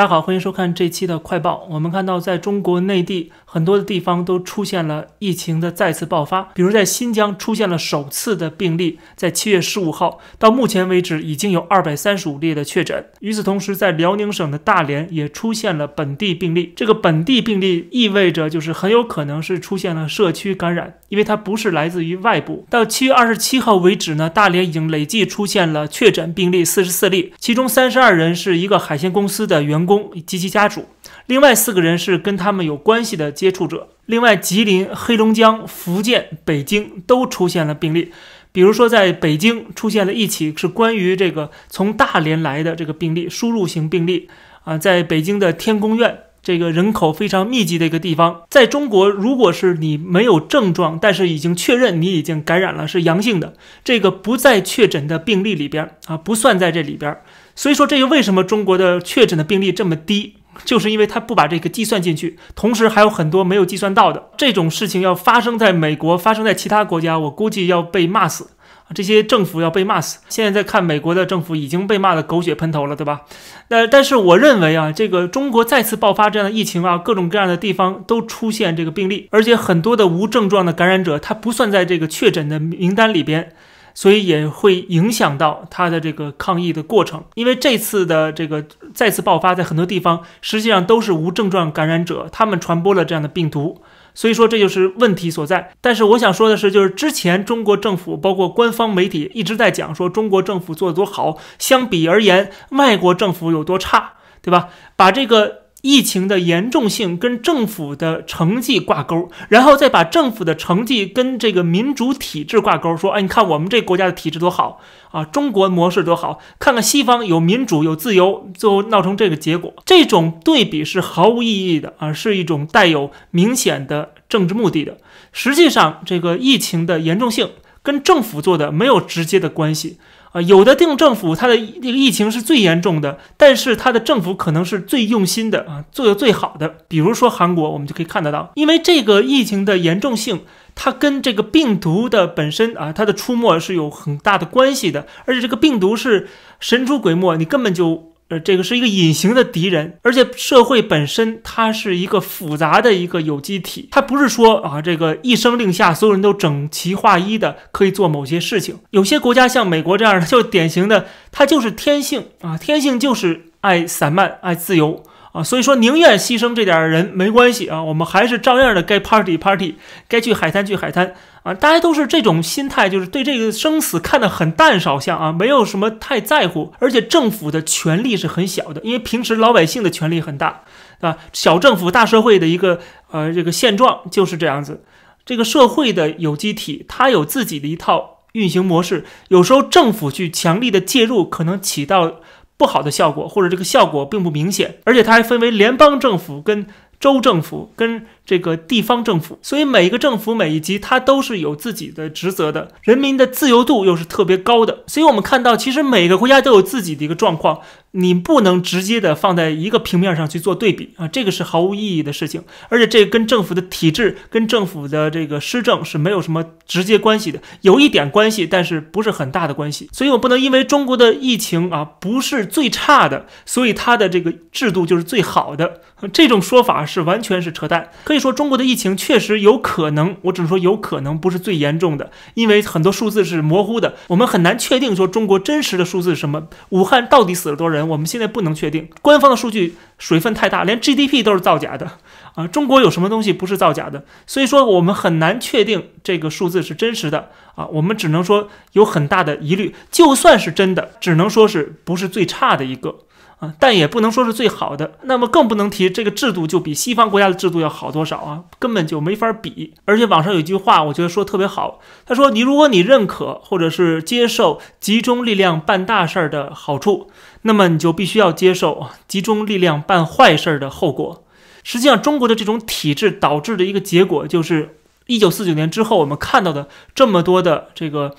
大家好，欢迎收看这期的快报。我们看到，在中国内地很多的地方都出现了疫情的再次爆发，比如在新疆出现了首次的病例，在七月十五号，到目前为止已经有二百三十五例的确诊。与此同时，在辽宁省的大连也出现了本地病例。这个本地病例意味着就是很有可能是出现了社区感染，因为它不是来自于外部。到七月二十七号为止呢，大连已经累计出现了确诊病例四十四例，其中三十二人是一个海鲜公司的员。工工及其家属，另外四个人是跟他们有关系的接触者。另外，吉林、黑龙江、福建、北京都出现了病例。比如说，在北京出现了一起是关于这个从大连来的这个病例，输入型病例啊，在北京的天宫院这个人口非常密集的一个地方。在中国，如果是你没有症状，但是已经确认你已经感染了是阳性的，这个不在确诊的病例里边啊，不算在这里边。所以说，这就为什么中国的确诊的病例这么低，就是因为他不把这个计算进去，同时还有很多没有计算到的。这种事情要发生在美国，发生在其他国家，我估计要被骂死这些政府要被骂死。现在在看美国的政府已经被骂的狗血喷头了，对吧？那但是我认为啊，这个中国再次爆发这样的疫情啊，各种各样的地方都出现这个病例，而且很多的无症状的感染者，他不算在这个确诊的名单里边。所以也会影响到他的这个抗疫的过程，因为这次的这个再次爆发在很多地方，实际上都是无症状感染者，他们传播了这样的病毒，所以说这就是问题所在。但是我想说的是，就是之前中国政府包括官方媒体一直在讲说中国政府做的多好，相比而言，外国政府有多差，对吧？把这个。疫情的严重性跟政府的成绩挂钩，然后再把政府的成绩跟这个民主体制挂钩，说，哎，你看我们这国家的体制多好啊，中国模式多好，看看西方有民主有自由，最后闹成这个结果，这种对比是毫无意义的啊，是一种带有明显的政治目的的。实际上，这个疫情的严重性跟政府做的没有直接的关系。啊，有的定政府它的这个疫情是最严重的，但是它的政府可能是最用心的啊，做的最好的。比如说韩国，我们就可以看得到，因为这个疫情的严重性，它跟这个病毒的本身啊，它的出没是有很大的关系的，而且这个病毒是神出鬼没，你根本就。呃，这个是一个隐形的敌人，而且社会本身它是一个复杂的一个有机体，它不是说啊，这个一声令下，所有人都整齐划一的可以做某些事情。有些国家像美国这样的，就典型的，它就是天性啊，天性就是爱散漫、爱自由。啊，所以说宁愿牺牲这点人没关系啊，我们还是照样的该 party party，该去海滩去海滩啊，大家都是这种心态，就是对这个生死看得很淡少像啊，没有什么太在乎，而且政府的权力是很小的，因为平时老百姓的权力很大，对吧？小政府大社会的一个呃这个现状就是这样子，这个社会的有机体它有自己的一套运行模式，有时候政府去强力的介入，可能起到。不好的效果，或者这个效果并不明显，而且它还分为联邦政府跟州政府跟。这个地方政府，所以每一个政府每一级它都是有自己的职责的，人民的自由度又是特别高的，所以我们看到，其实每个国家都有自己的一个状况，你不能直接的放在一个平面上去做对比啊，这个是毫无意义的事情，而且这跟政府的体制、跟政府的这个施政是没有什么直接关系的，有一点关系，但是不是很大的关系，所以我不能因为中国的疫情啊不是最差的，所以它的这个制度就是最好的，这种说法是完全是扯淡，可以。说中国的疫情确实有可能，我只能说有可能不是最严重的，因为很多数字是模糊的，我们很难确定说中国真实的数字是什么。武汉到底死了多少人，我们现在不能确定，官方的数据水分太大，连 GDP 都是造假的啊！中国有什么东西不是造假的？所以说我们很难确定这个数字是真实的啊！我们只能说有很大的疑虑，就算是真的，只能说是不是最差的一个。啊，但也不能说是最好的，那么更不能提这个制度就比西方国家的制度要好多少啊，根本就没法比。而且网上有一句话，我觉得说特别好，他说：“你如果你认可或者是接受集中力量办大事儿的好处，那么你就必须要接受集中力量办坏事儿的后果。”实际上，中国的这种体制导致的一个结果，就是一九四九年之后我们看到的这么多的这个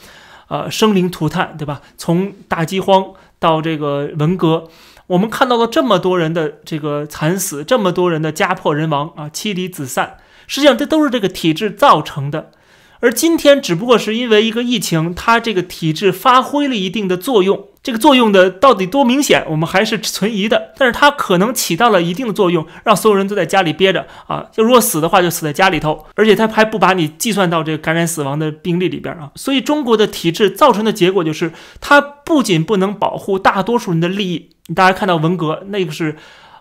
呃生灵涂炭，对吧？从大饥荒到这个文革。我们看到了这么多人的这个惨死，这么多人的家破人亡啊，妻离子散，实际上这都是这个体制造成的。而今天只不过是因为一个疫情，它这个体制发挥了一定的作用，这个作用的到底多明显，我们还是存疑的。但是它可能起到了一定的作用，让所有人都在家里憋着啊，就如果死的话就死在家里头，而且它还不把你计算到这个感染死亡的病例里边啊。所以中国的体制造成的结果就是，它不仅不能保护大多数人的利益，大家看到文革那个是，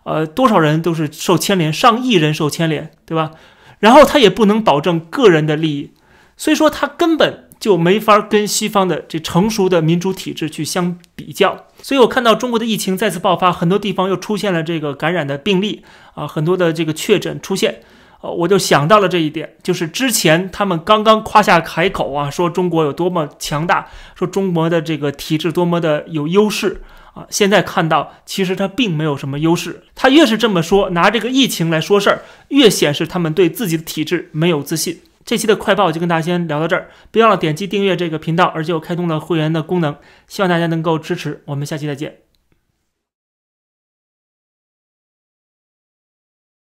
呃，多少人都是受牵连，上亿人受牵连，对吧？然后它也不能保证个人的利益，所以说它根本。就没法跟西方的这成熟的民主体制去相比较，所以我看到中国的疫情再次爆发，很多地方又出现了这个感染的病例啊，很多的这个确诊出现，呃，我就想到了这一点，就是之前他们刚刚夸下海口啊，说中国有多么强大，说中国的这个体制多么的有优势啊，现在看到其实它并没有什么优势，他越是这么说，拿这个疫情来说事儿，越显示他们对自己的体制没有自信。这期的快报就跟大家先聊到这儿，别忘了点击订阅这个频道，而且我开通了会员的功能，希望大家能够支持。我们下期再见。